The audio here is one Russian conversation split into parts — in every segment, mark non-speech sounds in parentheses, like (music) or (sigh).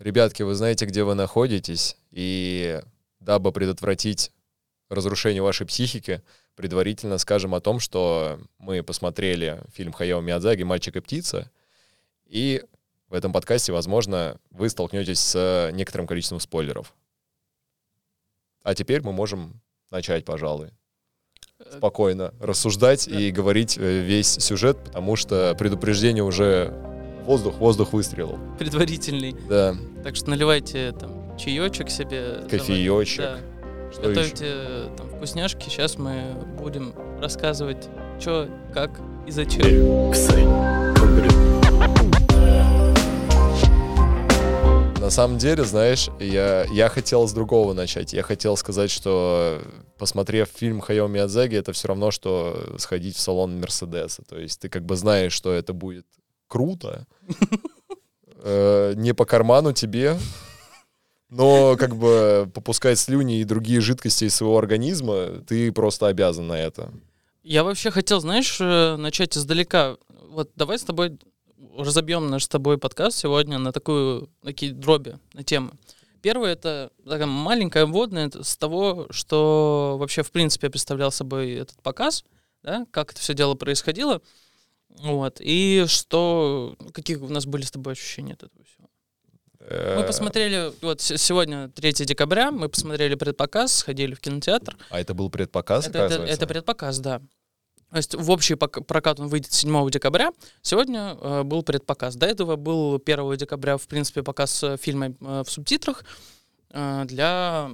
Ребятки, вы знаете, где вы находитесь, и дабы предотвратить разрушение вашей психики, предварительно скажем о том, что мы посмотрели фильм Хаяо Миядзаги «Мальчик и птица», и в этом подкасте, возможно, вы столкнетесь с некоторым количеством спойлеров. А теперь мы можем начать, пожалуй, спокойно рассуждать и говорить э, весь сюжет, потому что предупреждение уже воздух, воздух выстрелил. Предварительный. Да. Так что наливайте там чаечек себе. Кофеечек. Да. Что Готовьте еще? там вкусняшки. Сейчас мы будем рассказывать, что, как и зачем. На самом деле, знаешь, я, я хотел с другого начать. Я хотел сказать, что посмотрев фильм Хаяо Миядзаги, это все равно, что сходить в салон Мерседеса. То есть ты как бы знаешь, что это будет круто, э, не по карману тебе, но как бы попускать слюни и другие жидкости из своего организма, ты просто обязан на это. Я вообще хотел, знаешь, э, начать издалека. Вот давай с тобой разобьем наш с тобой подкаст сегодня на такую, такие дроби, на темы. Первое — это такая маленькая вводная с того, что вообще, в принципе, представлял собой этот показ, да, как это все дело происходило, вот, и что, какие у нас были с тобой ощущения от этого всего. Мы Э, посмотрели, вот сегодня 3 декабря, мы посмотрели предпоказ, сходили в кинотеатр. А это был предпоказ, Это, это, это предпоказ, да. То есть в общий прокат он выйдет 7 декабря. Сегодня э, был предпоказ. До этого был 1 декабря, в принципе, показ фильма э, в субтитрах э, для,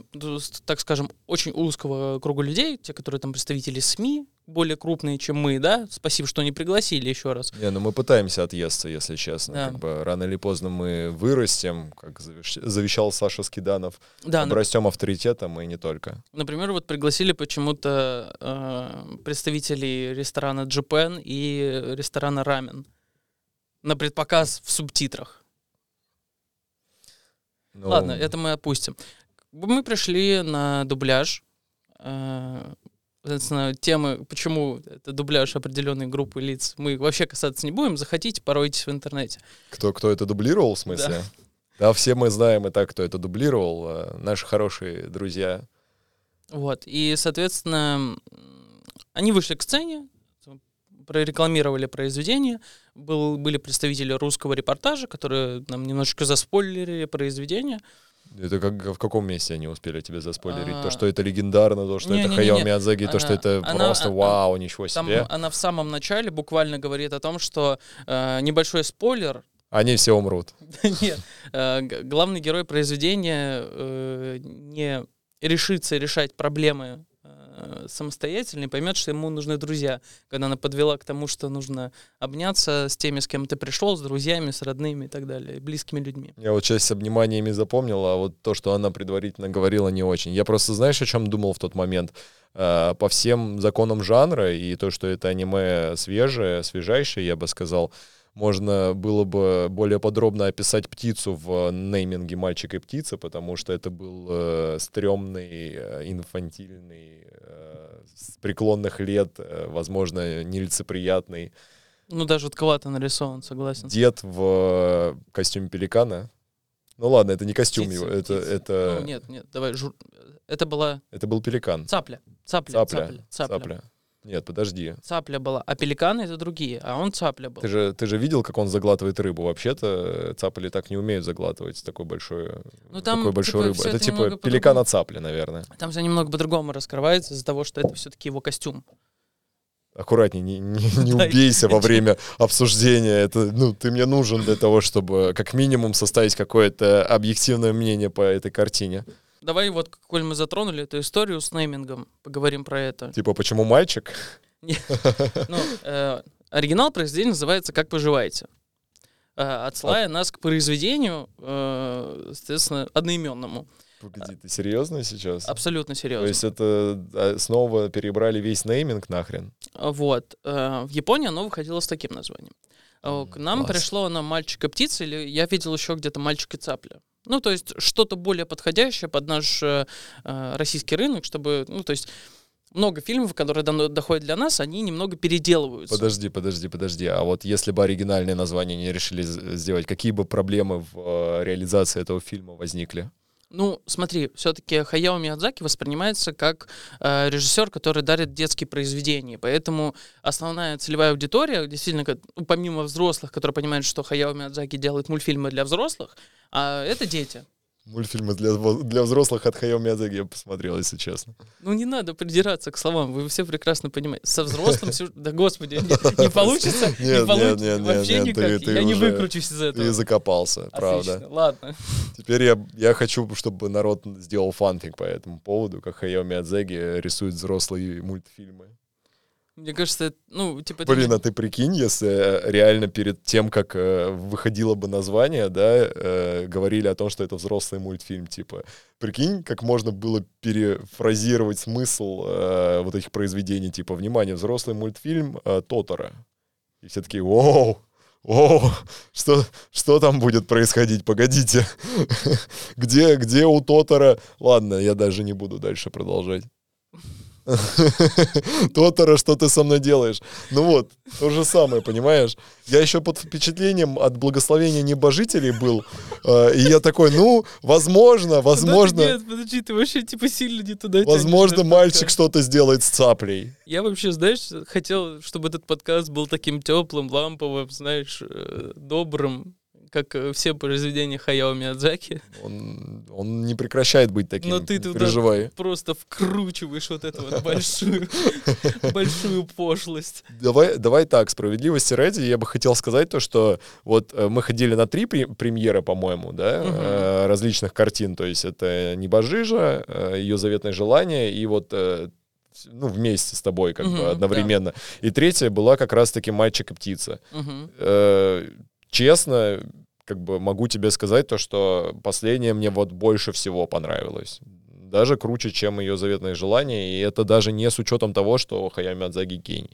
так скажем, очень узкого круга людей, те, которые там представители СМИ, более крупные, чем мы, да. Спасибо, что не пригласили еще раз. Не, ну мы пытаемся отъесться, если честно. Да. Как бы рано или поздно мы вырастем, как завещ- завещал Саша Скиданов, Да, на- обрастем авторитетом и не только. например, вот пригласили почему-то э, представителей ресторана Japan и ресторана Рамен на предпоказ в субтитрах. Ну, Ладно, это мы опустим. Мы пришли на дубляж. э, Соответственно, темы, почему это дубляж определенной группы лиц, мы вообще касаться не будем. Заходите, поройтесь в интернете. Кто, кто это дублировал, в смысле? Да. все мы знаем и так, кто это дублировал. э, Наши хорошие друзья. Вот. И, соответственно, они вышли к сцене, прорекламировали произведение. Был, были представители русского репортажа, которые нам немножечко заспойлерили произведение. Это как, в каком месте они успели тебе заспойлерить? А, То, что это легендарно, то, что это не-не-не-не. Хаяо Миядзаги, то, что Она- это она- просто а- вау, ничего Там себе. она в самом начале буквально говорит о том, что э, небольшой спойлер, Они все умрут. (laughs) Нет. Э, Главный герой произведения э, не решится решать проблемы э, самостоятельно и поймет, что ему нужны друзья. Когда она подвела к тому, что нужно обняться с теми, с кем ты пришел, с друзьями, с родными и так далее, близкими людьми. Я вот часть с обниманиями запомнил, а вот то, что она предварительно говорила, не очень. Я просто, знаешь, о чем думал в тот момент? Э, По всем законам жанра и то, что это аниме свежее, свежайшее, я бы сказал, можно было бы более подробно описать птицу в нейминге «Мальчик и птица», потому что это был э, стрёмный, э, инфантильный, э, с преклонных лет, э, возможно, нелицеприятный Ну, даже жутковато нарисован, согласен. дед в э, костюме пеликана. Ну ладно, это не костюм Птица, его, это, птица. это, Ну, нет, нет, давай, жур- это была это был пеликан. цапля. Цапля, Цапля. цапля, цапля. Цапля. Нет, подожди. Цапля была, а пеликаны это другие, а он цапля был. Ты же, ты же видел, как он заглатывает рыбу? Вообще-то цапли так не умеют заглатывать такой большой, Ну, там, такой большой типа, всё Это это типа пеликана цапли, наверное. Там все немного по-другому раскрывается из-за того, что это все-таки его костюм. Аккуратней, не, не- не убейся во время обсуждения. Это, ну, ты мне нужен для того, чтобы как минимум составить какое-то объективное мнение по этой картине. Давай вот, коль мы затронули эту историю с неймингом, поговорим про это. Типа, почему мальчик? Ну, э, оригинал произведения называется «Как поживаете?». Э, Отсылая нас к произведению, э, соответственно, одноименному. Погоди, ты серьезно сейчас? Абсолютно То серьезно. есть это снова перебрали весь нейминг нахрен? Вот. В Японии оно выходило с таким названием. К нам класс. пришло оно «Мальчик и птица», или я видел еще где-то «Мальчик и цапля». Ну, то есть что-то более подходящее под наш э, э, российский рынок, чтобы, ну, то есть много фильмов, которые доходят для нас, они немного переделываются. Подожди, подожди, подожди. А вот если бы оригинальное название не решили сделать, какие бы проблемы в э, реализации этого фильма возникли? Ну, смотри, все-таки Хаяо Миядзаки воспринимается как э, режиссер, который дарит детские произведения. Поэтому основная целевая аудитория, действительно, как- ну, помимо взрослых, которые понимают, что Хаяо Миядзаки делает мультфильмы для взрослых, а это дети. Мультфильмы для, для взрослых от Хаяо Миядзаки я посмотрел, если честно. Ну, не надо придираться к словам, вы все прекрасно понимаете. Со взрослым, (laughs) да господи, не, получится, не получится, вообще никак, я не выкручусь из этого. Ты закопался, правда. Ладно. Теперь я, хочу, чтобы народ сделал фанфик по этому поводу, как Хаяо Миядзаки рисует взрослые мультфильмы. Мне кажется, ну, типа... Блин, а ты прикинь, если э, реально перед тем, как э, выходило бы название, да, э, говорили о том, что это взрослый мультфильм, типа, прикинь, как можно было перефразировать смысл э, вот этих произведений, типа, внимание, взрослый мультфильм э, Тотора. И все такие, оу, оу, что, что там будет происходить, погодите, (laughs) где, где у Тотора, ладно, я даже не буду дальше продолжать. (laughs) Тотора, что ты со мной делаешь? Ну вот, то же самое, понимаешь? Я еще под впечатлением от благословения небожителей был, э, и я такой, ну, возможно, возможно, Нет, подожди, ты вообще типа сильно не туда возможно, мальчик что-то сделает с цаплей. Я вообще, знаешь, хотел, чтобы этот подкаст был таким теплым, ламповым, знаешь, э, добрым, как э, все произведения Хаяо Миядзаки. Он, он не прекращает быть таким, Но ты туда переживай. просто вкручиваешь вот эту вот большую, (laughs) большую пошлость. Давай, давай так, справедливости ради, я бы хотел сказать то, что вот э, мы ходили на три пре- премьеры, по-моему, да, э, различных картин, то есть это «Небожижа», «Ее заветное желание» и вот ну, вместе с тобой как Мгм, бы да. одновременно. И третья была как раз-таки «Мальчик и птица». Мгм. Э, честно, как бы могу тебе сказать то, что последняя мне вот больше всего понравилась. Даже круче, чем ее заветное желание. И это даже не с учетом того, что Хаяо Миядзаки гений.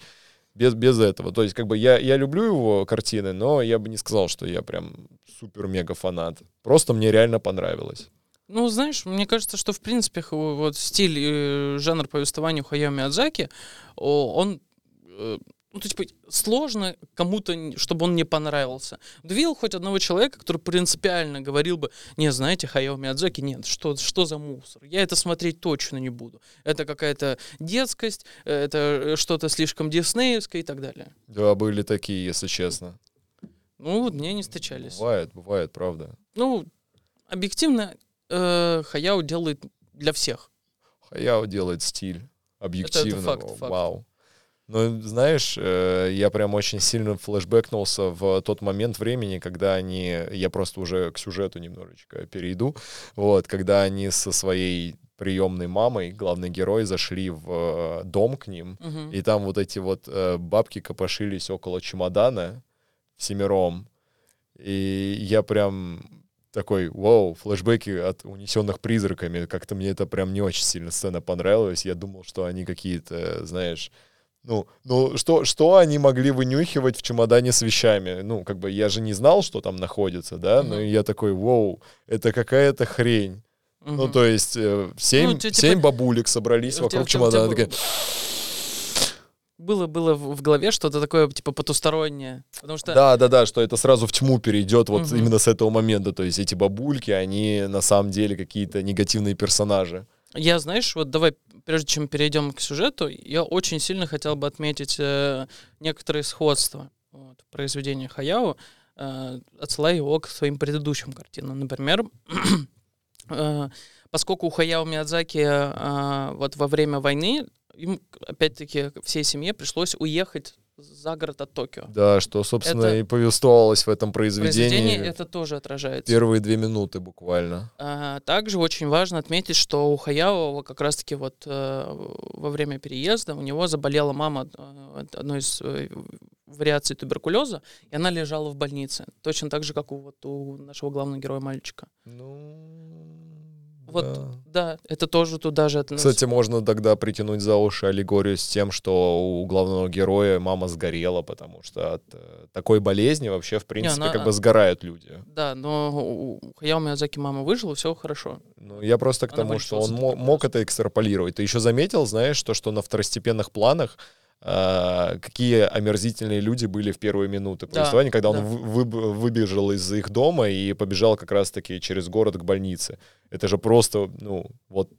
Без, без этого. То есть, как бы я, я люблю его картины, но я бы не сказал, что я прям супер-мега фанат. Просто мне реально понравилось. Ну, знаешь, мне кажется, что, в принципе, вот стиль, э, жанр повествования у Хаяо Миядзаки, он, э, ну, то типа, сложно кому-то, чтобы он не понравился. Видел хоть одного человека, который принципиально говорил бы, не, знаете, Хаяо Миядзаки, нет, что, что за мусор? Я это смотреть точно не буду. Это какая-то детскость, это э, что-то слишком диснеевское и так далее. Да, были такие, если честно. Ну, вот мне не встречались. Бывает, бывает, правда. Ну, объективно, э, Хаяо делает для всех. Хаяо делает стиль. Объективно. факт, факт. Вау. Ну, знаешь, э, я прям очень сильно флешбэкнулся в тот момент времени, когда они... Я просто уже к сюжету немножечко перейду. Вот, когда они со своей приемной мамой, главный герой, зашли в э, дом к ним, Мгм. и там вот эти вот э, бабки копошились около чемодана всемиром. И я прям такой, вау, флешбеки от унесенных призраками. Как-то мне это прям не очень сильно сцена понравилась. Я думал, что они какие-то, знаешь, ну, ну что, что они могли вынюхивать в чемодане с вещами? Ну, как бы я же не знал, что там находится, да, но Мгм. я такой, вау, это какая-то хрень. Ну, Мгм. то есть э, семь, Ну, те- семь типа- бабулек собрались вокруг чемодана, был- такая, было было в голове что-то такое типа потустороннее, потому что Да, да, да, что это сразу в тьму перейдет вот Мгм. именно с этого момента. То есть эти бабульки, они на самом деле какие-то негативные персонажи. Я, знаешь, вот давай прежде чем перейдем к сюжету, я очень сильно хотел бы отметить э, некоторые сходства вот, в произведении Хаяо, э, отсылая его к своим предыдущим картинам. Например, (clears throat) э, поскольку у Хаяо Миядзаки э, вот во время войны им, опять-таки, всей семье пришлось уехать за город от Токио. Да, что, собственно, Это- и повествовалось в этом произведении. произведении это тоже отражается. Первые две минуты буквально. А, Также очень важно отметить, что у Хаяо как раз-таки вот э, во время переезда у него заболела мама э, одной из э, вариаций туберкулеза, и она лежала в больнице. Точно так же, как у, вот, у нашего главного героя мальчика. Ну, Вот, да. это тоже туда же относится. Кстати, можно тогда притянуть за уши аллегорию с тем, что у главного героя мама сгорела, потому что от э, такой болезни вообще, в принципе, Не, она... как бы сгорают люди. Да, но у Хаяо Миядзаки мама выжила, все хорошо. Ну, я просто к она тому, что он мог это экстраполировать. Ты еще заметил, знаешь, то, что на второстепенных планах а, какие омерзительные люди были в первые минуты повествования, да, когда да. он вы, выбежал из их дома и побежал как раз-таки через город к больнице. Это же просто, ну, вот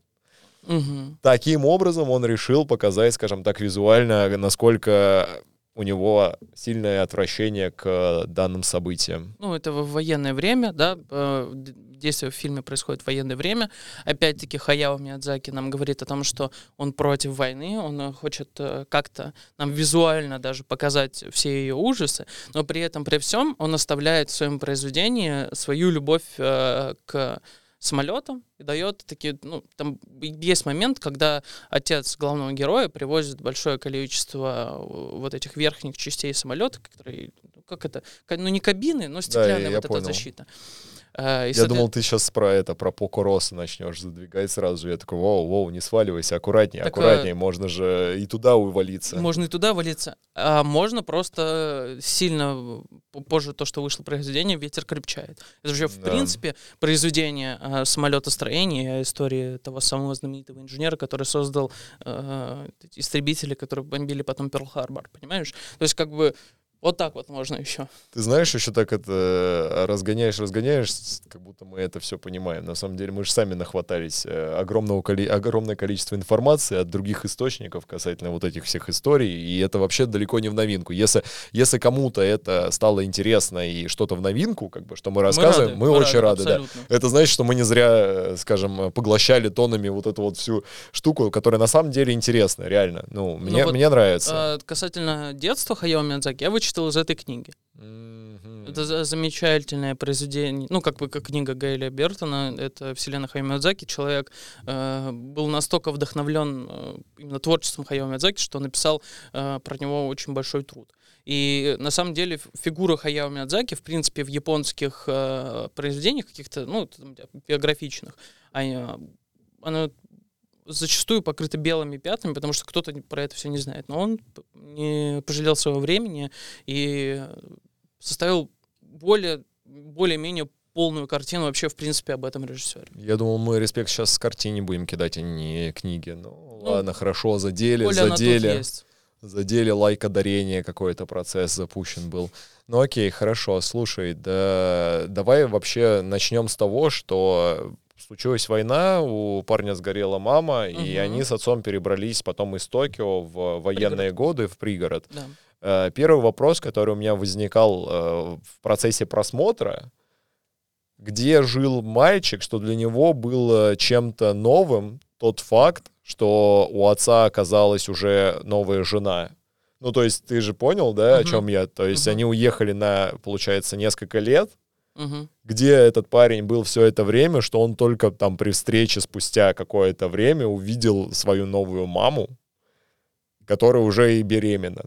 Угу. Таким образом он решил показать, скажем так, визуально, насколько у него сильное отвращение к данным событиям. Ну, это в военное время, да, э, действие в фильме происходит в военное время. Опять-таки Хаяо Миядзаки нам говорит о том, что он против войны, он э, хочет э, как-то нам визуально даже показать все ее ужасы, но при этом, при всем, он оставляет в своем произведении свою любовь к самолетом и дает такие, ну, там есть момент, когда отец главного героя привозит большое количество э, вот этих верхних частей самолета, которые, ну, как это, ну не кабины, но стеклянная да, вот эта защита. Uh, я думал, ты сейчас про это, про покуросы начнешь задвигать сразу. Я такой, воу, воу, не сваливайся, аккуратнее, так, аккуратнее. Можно же и туда увалиться. Можно и туда валиться. А можно просто сильно позже то, что вышло произведение, ветер крепчает. Это же, в да. принципе, произведение uh, самолетостроения, истории того самого знаменитого инженера, который создал uh, истребители, которые бомбили потом Перл-Харбор, понимаешь? То есть, как бы, вот так вот можно еще. Ты знаешь, еще так это э, разгоняешь, разгоняешь, как будто мы это все понимаем. На самом деле мы же сами нахватались э, огромного, огромное количество информации от других источников касательно вот этих всех историй, и это вообще далеко не в новинку. Если, если кому-то это стало интересно и что-то в новинку, как бы, что мы рассказываем, мы, рады, мы, мы очень рады. рады да. Это значит, что мы не зря, э, скажем, поглощали тонами вот эту вот всю штуку, которая на самом деле интересна, реально. Ну, мне, ну, вот, мне нравится. Касательно детства Хаяо Миядзаки, я вычитал вычитал из этой книги. Mm-hmm. Это замечательное произведение, ну, как бы как книга Гайля Бертона, это «Вселенная Хайо Миядзаки». Человек э, был настолько вдохновлен э, именно творчеством Хайо Миядзаки, что написал э, про него очень большой труд. И на самом деле фигура Хаяо Миядзаки, в принципе, в японских э, произведениях каких-то, ну, биографичных, они, она зачастую покрыты белыми пятнами, потому что кто-то про это все не знает. Но он не пожалел своего времени и составил более, более-менее полную картину вообще, в принципе, об этом режиссере. Я думал, мы респект сейчас с картине будем кидать, а не книги. Ну, ну ладно, хорошо, задели, задели. Задели лайкодарение, какой-то процесс запущен был. Ну окей, хорошо, слушай, да, давай вообще начнем с того, что случилась война, у парня сгорела мама, угу. и они с отцом перебрались потом из Токио в военные пригород. годы в пригород. Да. Э, первый вопрос, который у меня возникал э, в процессе просмотра, где жил мальчик, что для него было чем-то новым тот факт, что у отца оказалась уже новая жена. Ну, то есть ты же понял, да, uh-huh. о чем я? То есть uh-huh. они уехали на, получается, несколько лет, Угу. Где этот парень был все это время, что он только там при встрече спустя какое-то время увидел свою новую маму, которая уже и беременна.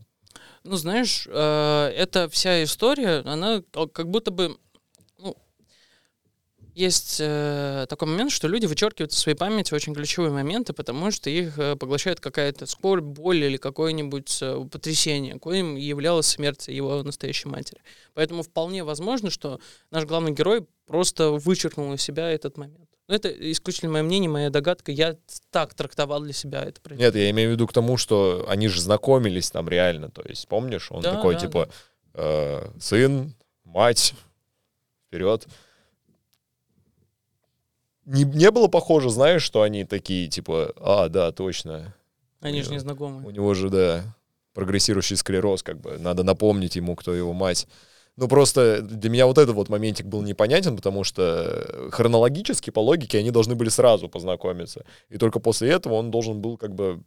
Ну, знаешь, э, эта вся история, она как будто бы есть э, такой момент, что люди вычеркивают из своей памяти очень ключевые моменты, потому что их э, поглощает какая-то скорбь, боль или какое-нибудь э, потрясение, коим являлась смерть его настоящей матери. Поэтому вполне возможно, что наш главный герой просто вычеркнул из себя этот момент. Но это исключительно мое мнение, моя догадка. Я так трактовал для себя это. Нет, я имею в виду к тому, что они же знакомились там реально. То есть, помнишь, он да, такой, да, типа, да. Э, сын, мать, вперед не, не было похоже, знаешь, что они такие, типа, а, да, точно. Они же не знакомы. У него же, да, прогрессирующий склероз, как бы, надо напомнить ему, кто его мать. Ну, просто для меня вот этот вот моментик был непонятен, потому что хронологически, по логике, они должны были сразу познакомиться. И только после этого он должен был как бы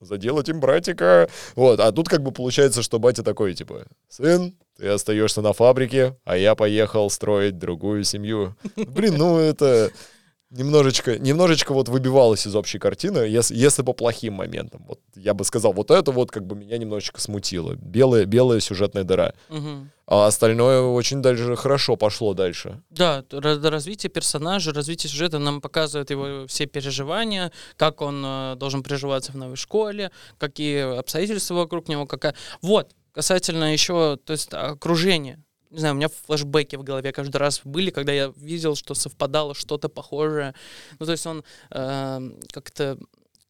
заделать им братика. Вот, а тут как бы получается, что батя такой, типа, сын, ты остаешься на фабрике, а я поехал строить другую семью. Блин, ну это... немножечко, немножечко вот выбивалось из общей картины, если, если по плохим моментам. Вот я бы сказал, вот это вот как бы меня немножечко смутило. Белая, белая сюжетная дыра. Мгм. А остальное очень даже хорошо пошло дальше. Да, развитие персонажа, развитие сюжета нам показывает его все переживания, как он э, должен приживаться в новой школе, какие обстоятельства вокруг него, какая... Вот, касательно еще, то есть окружения. Не знаю, у меня флешбеки в голове каждый раз были, когда я видел, что совпадало что-то похожее. Ну, то есть он э, как-то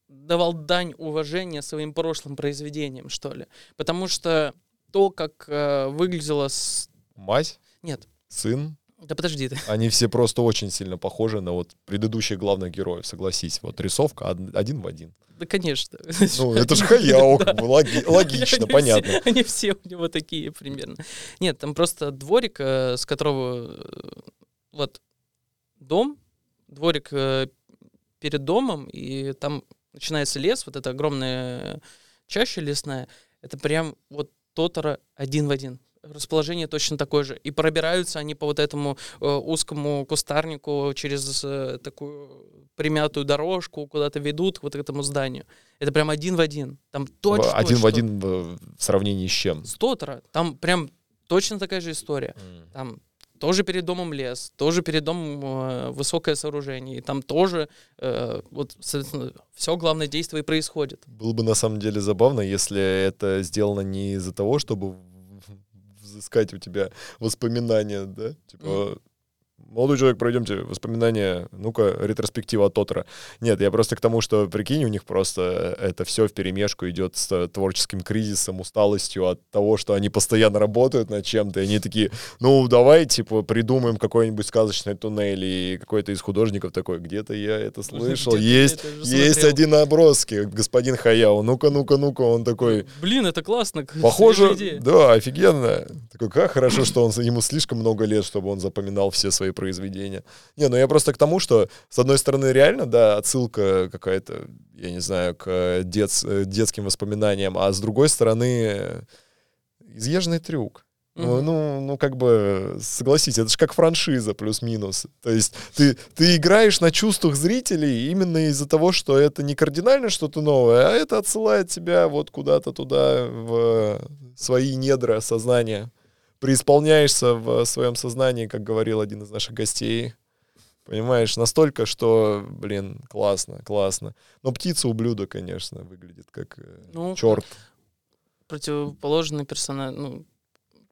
давал дань уважения своим прошлым произведениям, что ли. Потому что то, как э, выглядело с... Мать, Нет, сын, да подожди ты. они все просто очень сильно похожи на вот предыдущих главных героев, согласись. Вот рисовка од- один в один. Да, конечно. Ну, (laughs) это же Хаяо, (laughs) логи- (laughs) логично, понятно. все- Они все у него такие примерно. Нет, там просто дворик, э, с которого э, вот дом, дворик э, перед домом, и там начинается лес, вот эта огромная чаща лесная. Это прям вот Тотора один в один. Расположение точно такое же. И пробираются они по вот этому э, узкому кустарнику через э, такую примятую дорожку, куда-то ведут к вот этому зданию. Это прям один в один. Там точно Один в один в сравнении с чем? с Тотора. Там прям точно такая же история. Там тоже перед домом лес, тоже перед домом э, высокое сооружение, и там тоже э, вот, соответственно, все главное действие и происходит. Было бы на самом деле забавно, если это сделано не из-за того, чтобы взыскать у тебя воспоминания, да? Типа, молодой человек, пройдемте воспоминания, ну-ка, ретроспектива от Тотора. Нет, я просто к тому, что, прикинь, у них просто это все в перемешку идет с творческим кризисом, усталостью от того, что они постоянно работают над чем-то, и они такие, ну, давай, типа, придумаем какой-нибудь сказочный туннель, и какой-то из художников такой, где-то я это слышал, есть, это есть смотрел». один наброски, господин Хаяо, ну-ка, ну-ка, ну-ка, он такой, Блин, это классно. Похоже, да, офигенно. Такой, как хорошо, что он, ему слишком много лет, чтобы он запоминал все свои произведения. Не, ну я просто к тому, что, с одной стороны, реально, да, отсылка какая-то, я не знаю, к э, детс- э, детским воспоминаниям, а с другой стороны, э, изъезженный трюк. Ну, Мгм. ну, ну, как бы, согласитесь, это же как франшиза плюс-минус. То есть ты, ты играешь на чувствах зрителей именно из-за того, что это не кардинально что-то новое, а это отсылает тебя вот куда-то туда, в свои недра сознания. Преисполняешься в своем сознании, как говорил один из наших гостей. Понимаешь, настолько, что, блин, классно, классно. Но птица ублюдок, конечно, выглядит как Ну, черт. противоположный персонаж, ну,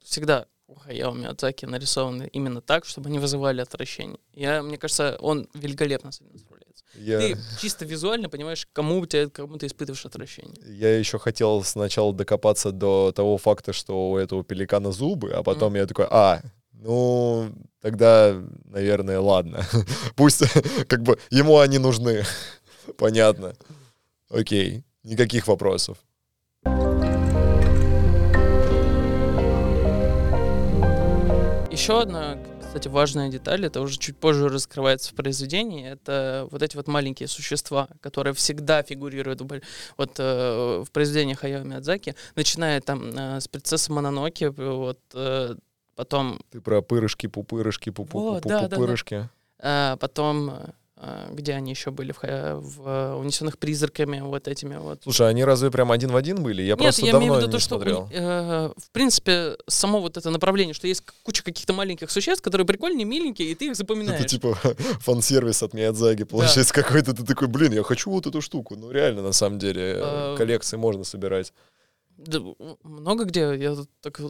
всегда у Хаяо Миядзаки нарисованы именно так, чтобы они вызывали отвращение. Я, мне кажется, он великолепно с этим. Я... Ты чисто визуально понимаешь, кому у тебя, кому ты испытываешь отвращение. Я еще хотел сначала докопаться до того факта, что у этого пеликана зубы, а потом я такой, а, ну, тогда, наверное, ладно. (laughs) Пусть, как бы, ему они нужны. (laughs) Понятно. Окей, никаких вопросов. Еще одна, кстати, важная деталь, это уже чуть позже раскрывается в произведении, это вот эти вот маленькие существа, которые всегда фигурируют вот, э, в произведениях Хаяо Миядзаки, начиная там э, с принцессы Мононоки, вот, э, потом, Ты про пырышки, пупырышки, пупу, Вот, пупу, да, да, да. пупырышки. э, потом, э, где они еще были, в, в «Унесенных призраками», вот этими вот. Слушай, они разве прям один в один были? Я Нет, просто я давно имею в виду не то, что, смотрел. э, в принципе, само вот это направление, что есть куча каких-то маленьких существ, которые прикольные, миленькие, и ты их запоминаешь. Это типа (laughs) фан-сервис от Миядзаги. Получается (laughs) какой-то, ты такой, блин, я хочу вот эту штуку. Ну реально, на самом деле, э, А, коллекции можно собирать. Да, много где, я так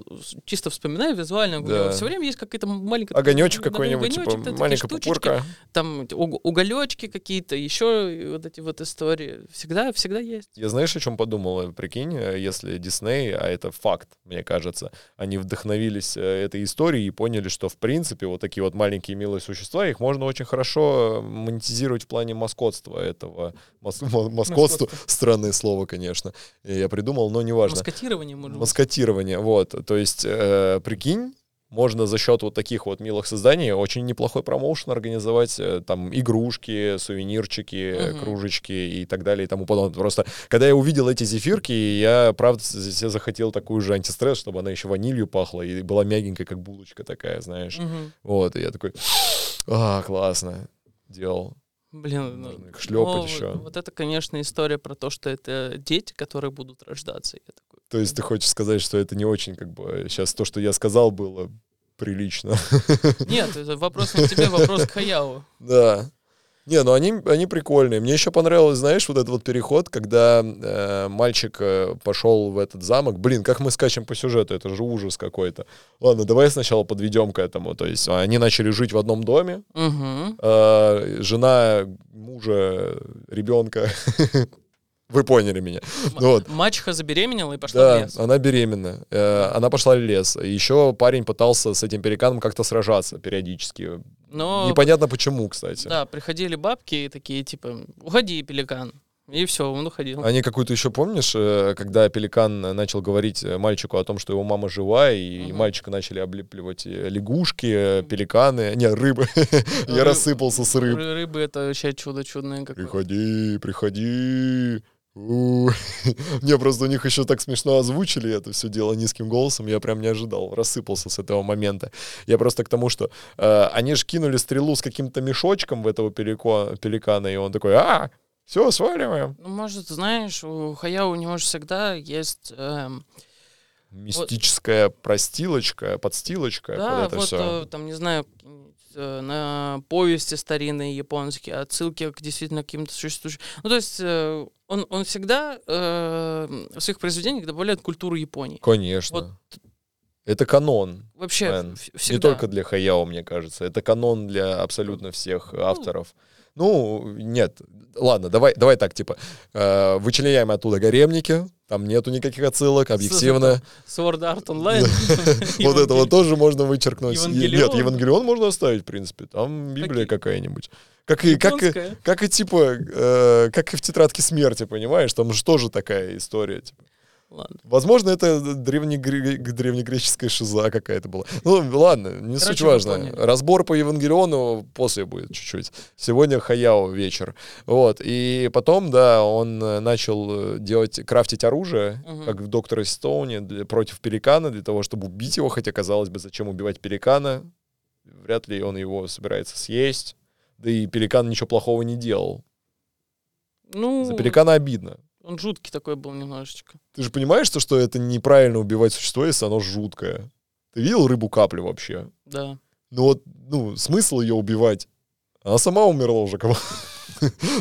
чисто вспоминаю визуально, Да. все время есть какая-то маленькая... Огонечек какой-нибудь, типа да, маленькая пупырка. Там уг- уголечки какие-то, еще вот эти вот истории. Всегда, всегда есть. Я знаешь, о чем подумал? Прикинь, э, если Дисней, а это факт, мне кажется, они вдохновились э, этой историей и поняли, что, в принципе, вот такие вот маленькие милые существа, их можно очень хорошо монетизировать в плане маскотства этого. Мас- ма- (laughs) маскотство, странное слово, конечно, э, я придумал, но неважно. Маскотирование, может. Маскотирование, вот. То есть, э, прикинь, можно за счет вот таких вот милых созданий очень неплохой промоушен организовать, э, там, игрушки, сувенирчики, Мгм. кружечки и так далее и тому подобное. Просто, когда я увидел эти зефирки, я, правда, себе захотел такую же антистресс, чтобы она еще ванилью пахла и была мягенькая, как булочка такая, знаешь. Мгм. Вот, и я такой, а, классно, делал. Блин, ну, шлепать ну, еще. Вот, вот это, конечно, история про то, что это дети, которые будут рождаться. Я такой, То есть ты хочешь сказать, что это не очень, как бы, сейчас то, что я сказал, было прилично. Нет, это вопрос не к тебе, вопрос к (laughs) Хаяу. Да. Не, ну они, они прикольные. Мне еще понравилось, знаешь, вот этот вот переход, когда э, мальчик э, пошел в этот замок. Блин, как мы скачем по сюжету, это же ужас какой-то. Ладно, давай сначала подведем к этому. То есть они начали жить в одном доме. Угу. э, жена мужа, ребенка. (laughs) Вы поняли меня. Ну вот. Мачеха забеременела и пошла в Да, лес. она беременна. Э, она пошла в лес. Еще парень пытался с этим пеликаном как-то сражаться периодически. Но, Непонятно почему, кстати. да, приходили бабки и такие, типа, уходи, пеликан. И все, он уходил. Они какую-то еще помнишь, э, когда пеликан начал говорить э, мальчику о том, что его мама жива, и Мгм. мальчика начали облепливать э, лягушки, пеликаны, не, рыбы. (laughs) Я рассыпался с рыб. Ры- Рыбы это вообще чудо чудное какое. Приходи, приходи. У. (laughs) Не, просто у них еще так смешно озвучили это все дело низким голосом, я прям не ожидал, рассыпался с этого момента. Я просто к тому, что э, они же кинули стрелу с каким-то мешочком в этого пелико- пеликана, и он такой, а, все, сваливаем. Ну, может, знаешь, у Хаяо у него же всегда есть... эм, Мистическая простилочка, подстилочка, да, вот вот все. э, там, не знаю, э, на повести старинные японские, отсылки к действительно каким-то существующим... Ну, то есть э, он, он всегда э, в своих произведениях добавляет культуру Японии. Конечно. Вот. Это канон. Вообще, Мэн. в- Не всегда. только для Хаяо, мне кажется. Это канон для абсолютно всех авторов. Ну, нет. Ладно, давай, давай так, типа, э, вычленяем оттуда гаремники, там нету никаких отсылок, объективно. Sword Art Online. (laughs) Вот это вот тоже можно вычеркнуть. Нет, Евангелион. Можно оставить, в принципе. Там Библия какая-нибудь. Как и, как, и, как и типа, э, как и в тетрадке смерти, понимаешь? Там же тоже такая история. Типа. Ладно. Возможно, это древнегре- древнегреческая шиза какая-то была. Ну, ладно, не суть Короче, вы важно. Разбор по Евангелиону после будет чуть-чуть. Сегодня Хаяо вечер. Вот. И потом, да, он э, начал э, делать, крафтить оружие, Мгм. как в Докторе Стоуне, для- против пеликана, для того, чтобы убить его, хотя, казалось бы, зачем убивать пеликана? Вряд ли он его собирается съесть. Да и пеликан ничего плохого не делал. Ну, За пеликана обидно. Он жуткий такой был немножечко. Ты же понимаешь, что, что это неправильно убивать существо, если оно жуткое. Ты видел рыбу каплю вообще? Да. Ну вот, ну, смысл ее убивать? Она сама умерла уже, кого?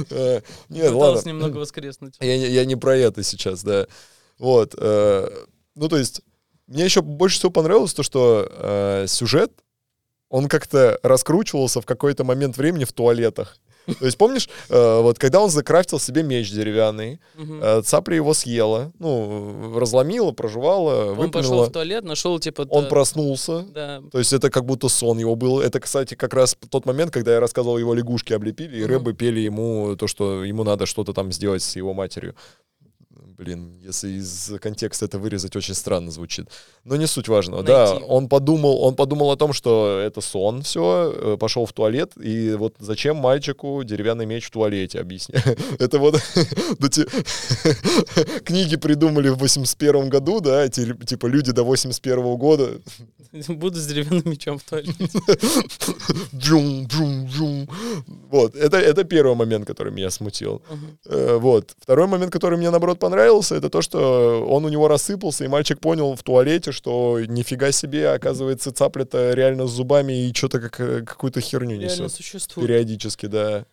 Э, Нет, ладно. немного воскреснуть. Я, не- я не про это сейчас, да. Вот. э, Ну, то есть, мне еще больше всего понравилось то, что э, сюжет, он как-то раскручивался в какой-то момент времени в туалетах. То есть, помнишь, э, вот когда он закрафтил себе меч деревянный, э, цапля его съела, ну, разломила, прожевала, Он пошел в туалет, нашел типа... Он проснулся, Да. то есть это как будто сон его был. Это, кстати, как раз тот момент, когда я рассказывал, его лягушки облепили, и рыбы пели ему то, что ему надо что-то там сделать с его матерью. Блин, если из контекста это вырезать, очень странно звучит. Но не суть важного. Да, Найти. он подумал, он подумал о том, что это сон, все, пошел в туалет, и вот зачем мальчику деревянный меч в туалете, объясняю. (laughs) Это вот (laughs) ну, (laughs) книги придумали в 81 году, да, ти- типа люди до 81 года Буду с деревянным мечом в туалете. Джум, джум, джум. Вот, это, это первый момент, который меня смутил. Э, вот. Второй момент, который мне, наоборот, понравился, это то, что он у него рассыпался, и мальчик понял в туалете, что нифига себе, оказывается, цапля-то реально с зубами и что-то как, э, какую-то херню Реально несет. существует. Периодически, да.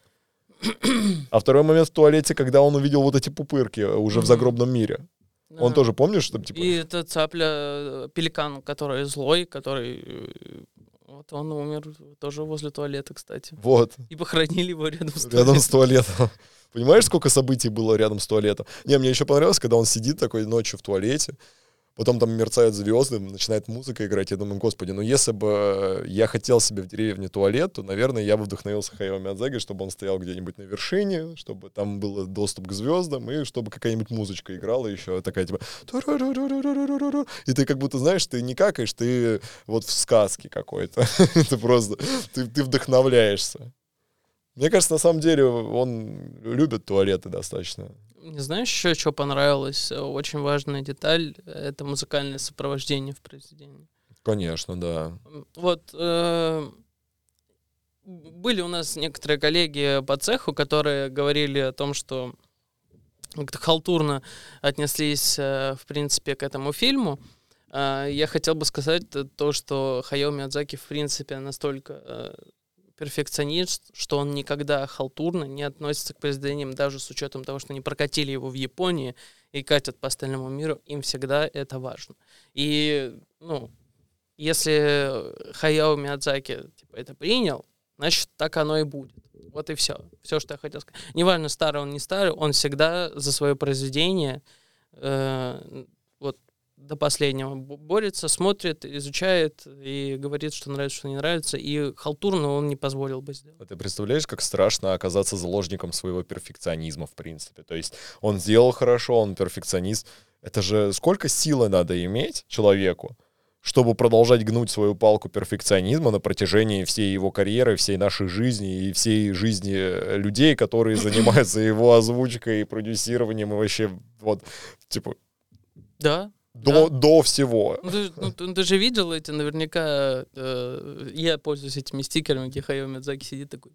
А второй момент в туалете, когда он увидел вот эти пупырки э, уже в Мгм. загробном мире. Он Да. тоже, помнишь, что типа... И это цапля, э, пеликан, который злой, который... Вот он умер тоже возле туалета, кстати. Вот. И похоронили его рядом с Рядом туалетом. с туалетом. Понимаешь, сколько событий было рядом с туалетом? Не, мне еще понравилось, когда он сидит такой ночью в туалете, потом там мерцают звезды, начинает музыка играть. Я думаю, господи, ну если бы я хотел себе в деревне туалет, то, наверное, я бы вдохновился Хайо Миядзаги, чтобы он стоял где-нибудь на вершине, чтобы там был доступ к звездам, и чтобы какая-нибудь музычка играла еще такая типа... И ты как будто, знаешь, ты не какаешь, ты вот в сказке какой-то. (laughs) Ты просто... Ты вдохновляешься. Мне кажется, на самом деле он любит туалеты достаточно. Не знаешь еще, что понравилось? Э, Очень важная деталь — это музыкальное сопровождение в произведении. Конечно, да. Вот э, были у нас некоторые коллеги по цеху, которые говорили о том, что как-то халтурно отнеслись, э, в принципе, к этому фильму. А, я хотел бы сказать то, что Хаяо Миядзаки, в принципе, настолько э, перфекционист, что он никогда халтурно не относится к произведениям, даже с учетом того, что они прокатили его в Японии и катят по остальному миру, им всегда это важно. И, ну, если Хаяо Миядзаки типа, это принял, значит, так оно и будет. Вот и все. Все, что я хотел сказать. Неважно, старый он, не старый, он всегда за свое произведение э, вот до последнего борется, смотрит, изучает и говорит, что нравится, что не нравится. И халтурно он не позволил бы сделать. А ты представляешь, как страшно оказаться заложником своего перфекционизма, в принципе? То есть он сделал хорошо, он перфекционист. Это же сколько силы надо иметь человеку, чтобы продолжать гнуть свою палку перфекционизма на протяжении всей его карьеры, всей нашей жизни и всей жизни э, людей, которые (coughs) занимаются его озвучкой и продюсированием и вообще вот, типа... Да, до, да. до всего. Ну ты, ну, ты, ты же видел эти, наверняка, э, я пользуюсь этими стикерами, где Хайо Мидзаки сидит такой.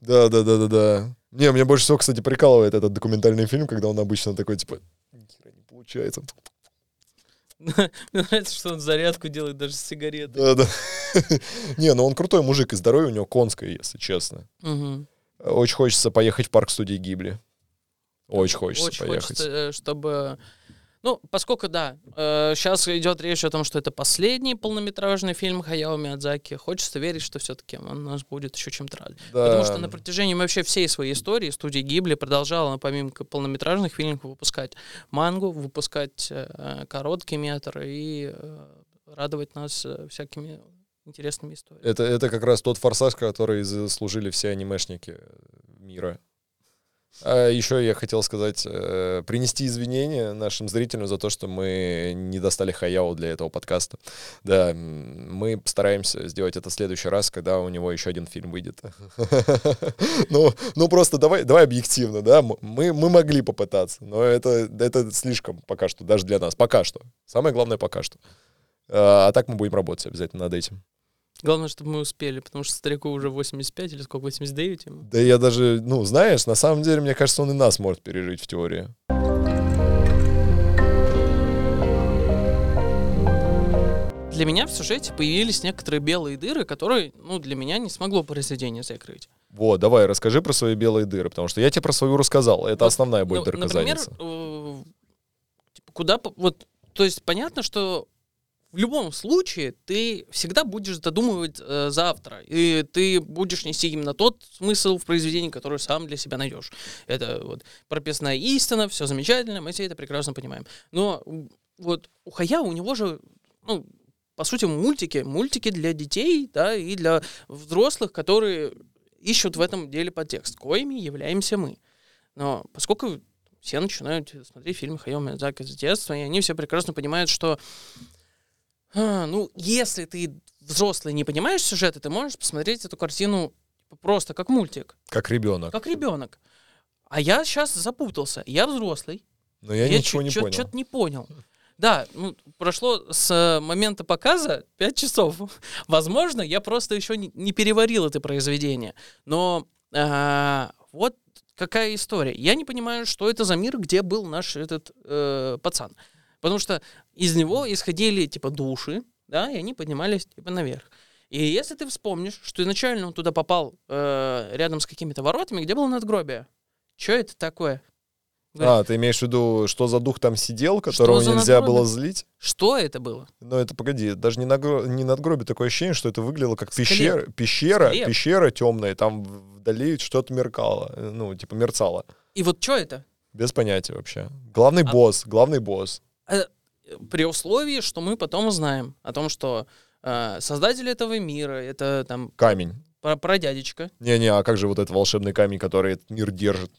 Да, да, да, да, да. Не, мне больше всего, кстати, прикалывает этот документальный фильм, когда он обычно такой, типа, не получается. (laughs) Мне нравится, что он зарядку делает даже с сигаретой. Да, да. (laughs) Не, ну он крутой мужик, и здоровье у него конское, если честно. Очень хочется поехать в парк студии Гибли. Очень хочется Очень поехать. хочется, э, чтобы ну, поскольку, да, э, сейчас идет речь о том, что это последний полнометражный фильм Хаяо Миядзаки, хочется верить, что все-таки он нас будет еще чем-то радовать. Да. Потому что на протяжении вообще всей своей истории студия Гибли продолжала, помимо полнометражных фильмов, выпускать мангу, выпускать э, короткий метр и э, радовать нас э, всякими интересными историями. Это, это как раз тот форсаж, который заслужили все анимешники мира. А еще я хотел сказать, э, принести извинения нашим зрителям за то, что мы не достали Хаяо для этого подкаста. Да, мы постараемся сделать это в следующий раз, когда у него еще один фильм выйдет. (laughs) Ну, ну просто давай, давай объективно, да, мы, мы могли попытаться, но это, это слишком пока что, даже для нас, пока что. Самое главное пока что. А, а так мы будем работать обязательно над этим. Главное, чтобы мы успели, потому что старику уже 85 или сколько, 89 ему. Да я даже, ну, знаешь, на самом деле, мне кажется, он и нас может пережить в теории. Для меня в сюжете появились некоторые белые дыры, которые, ну, для меня не смогло произведение закрыть. Вот, давай, расскажи про свои белые дыры, потому что я тебе про свою рассказал. Это вот, основная будет ну, дырка Например, э, типа, куда, вот, то есть понятно, что в любом случае ты всегда будешь додумывать э, завтра, и ты будешь нести именно тот смысл в произведении, который сам для себя найдешь. Это вот прописная истина, все замечательно, мы все это прекрасно понимаем. Но вот у Хая у него же, ну, по сути, мультики, мультики для детей, да, и для взрослых, которые ищут в этом деле подтекст, коими являемся мы. Но поскольку все начинают смотреть фильмы Хайо Миядзаки с детства, и они все прекрасно понимают, что а, ну, если ты взрослый не понимаешь сюжета, ты можешь посмотреть эту картину просто как мультик. Как ребенок. Как ребенок. А я сейчас запутался. Я взрослый. Но я, я ничего не понял. Что-то не понял. Да, ну, прошло с момента показа 5 часов. (laughs) Возможно, я просто еще не, не переварил это произведение. Но а, вот какая история. Я не понимаю, что это за мир, где был наш этот э, пацан. Потому что из него исходили, типа, души, да, и они поднимались, типа, наверх. И если ты вспомнишь, что изначально он туда попал э, рядом с какими-то воротами, где было надгробие? Что это такое? Говорит, а, ты имеешь в виду, что за дух там сидел, которого нельзя надгробие? было злить? Что это было? Ну, это, погоди, даже не, нагро... не надгробие, такое ощущение, что это выглядело как пещера, пещера, Склеп. пещера темная, там вдали что-то меркало, ну, типа мерцало. И вот что это? Без понятия вообще. Главный а... босс, главный босс. Э, при условии, что мы потом узнаем о том, что э, создатель этого мира это там камень. Про, про дядечка. Не-не, а как же вот этот волшебный камень, который этот мир держит?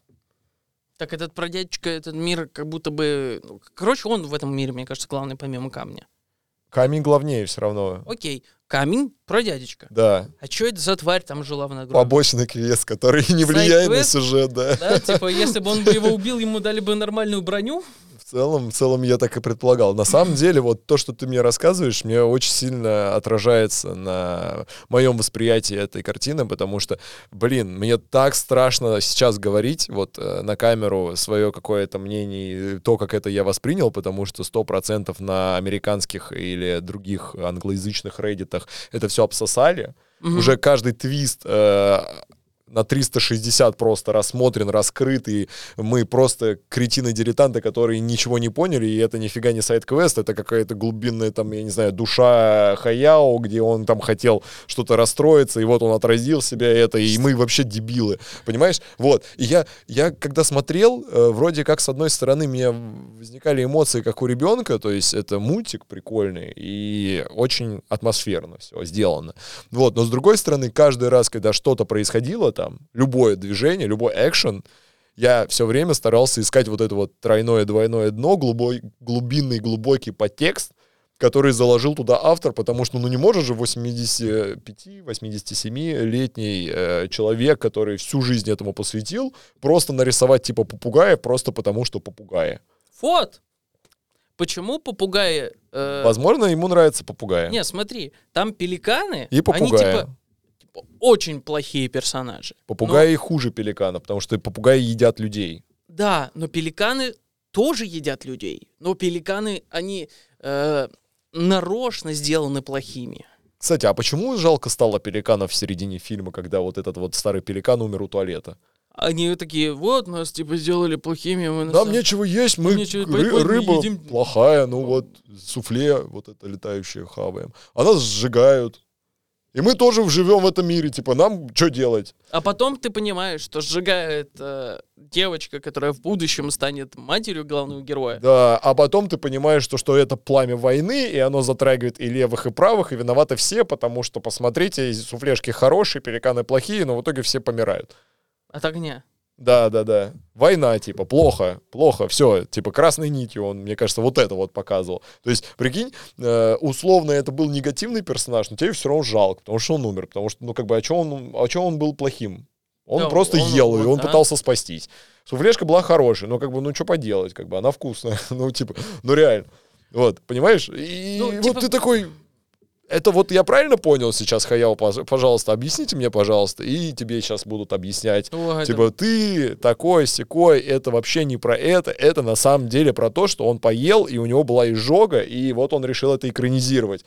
Так этот про дядечка, этот мир как будто бы... Ну, короче, он в этом мире, мне кажется, главный помимо камня. Камень главнее все равно. Окей, камень про дядечка. Да. А что это за тварь там жила в нагробе? Побочный квест, который не влияет на сюжет, да. Да, типа, если бы он бы его убил, ему дали бы нормальную броню. Целом, в целом я так и предполагал. На самом деле, вот то, что ты мне рассказываешь, мне очень сильно отражается на моем восприятии этой картины, потому что, блин, мне так страшно сейчас говорить вот э, на камеру свое какое-то мнение, то, как это я воспринял, потому что сто процентов на американских или других англоязычных реддитах это все обсосали. Мгм. Уже каждый твист э, на 360 просто рассмотрен, раскрыт, и мы просто кретины-дилетанты, которые ничего не поняли, и это нифига не сайт-квест, это какая-то глубинная, там, я не знаю, душа Хаяо, где он там хотел что-то расстроиться, и вот он отразил себя это, и мы вообще дебилы, понимаешь? Вот, и я, я когда смотрел, э, вроде как, с одной стороны, у меня возникали эмоции, как у ребенка, то есть это мультик прикольный, и очень атмосферно все сделано. Вот, но с другой стороны, каждый раз, когда что-то происходило там, любое движение, любой экшен, я все время старался искать вот это вот тройное двойное дно, глубой, глубинный глубокий подтекст, который заложил туда автор, потому что ну не может же 85-87-летний э, человек, который всю жизнь этому посвятил, просто нарисовать типа попугая просто потому, что попугая. Вот. Почему попугаи... э, Возможно, ему нравится попугая. Не, смотри, там пеликаны, И попугая. они типа очень плохие персонажи. Попугаи хуже пеликана, потому что попугаи едят людей. Да, но пеликаны тоже едят людей. Но пеликаны, они э, нарочно сделаны плохими. Кстати, а почему жалко стало пеликанов в середине фильма, когда вот этот вот старый пеликан умер у туалета? Они такие, вот, нас типа сделали плохими. Мы на Нам нечего есть, мы нечего- ры- мы рыба едим- плохая, ну вот суфле вот это летающее хаваем. А нас сжигают. И мы тоже живем в этом мире, типа, нам что делать? А потом ты понимаешь, что сжигает э, девочка, которая в будущем станет матерью главного героя. Да, а потом ты понимаешь, что, что это пламя войны, и оно затрагивает и левых, и правых, и виноваты все, потому что, посмотрите, суфлешки хорошие, пеликаны плохие, но в итоге все помирают. От огня. Да, да, да. Война, типа, плохо, плохо, все, типа, красной нитью он, мне кажется, вот это вот показывал. То есть, прикинь, э, условно это был негативный персонаж, но тебе все равно жалко, потому что он умер, потому что, ну, как бы, а что он, а чё он был плохим? Он Да, просто он- ел, и вот, он да. пытался спастись. Суфлешка была хорошая, но, как бы, ну, что поделать, как бы, она вкусная, (laughs) ну, типа, ну, реально. Вот, понимаешь? И Ну, вот типа- ты такой... Это вот я правильно понял сейчас, Хаяо, пож- пожалуйста, объясните мне, пожалуйста, и тебе сейчас будут объяснять, Ой, Типа, ты такой секой, это вообще не про это, это на самом деле про то, что он поел, и у него была изжога, и вот он решил это экранизировать.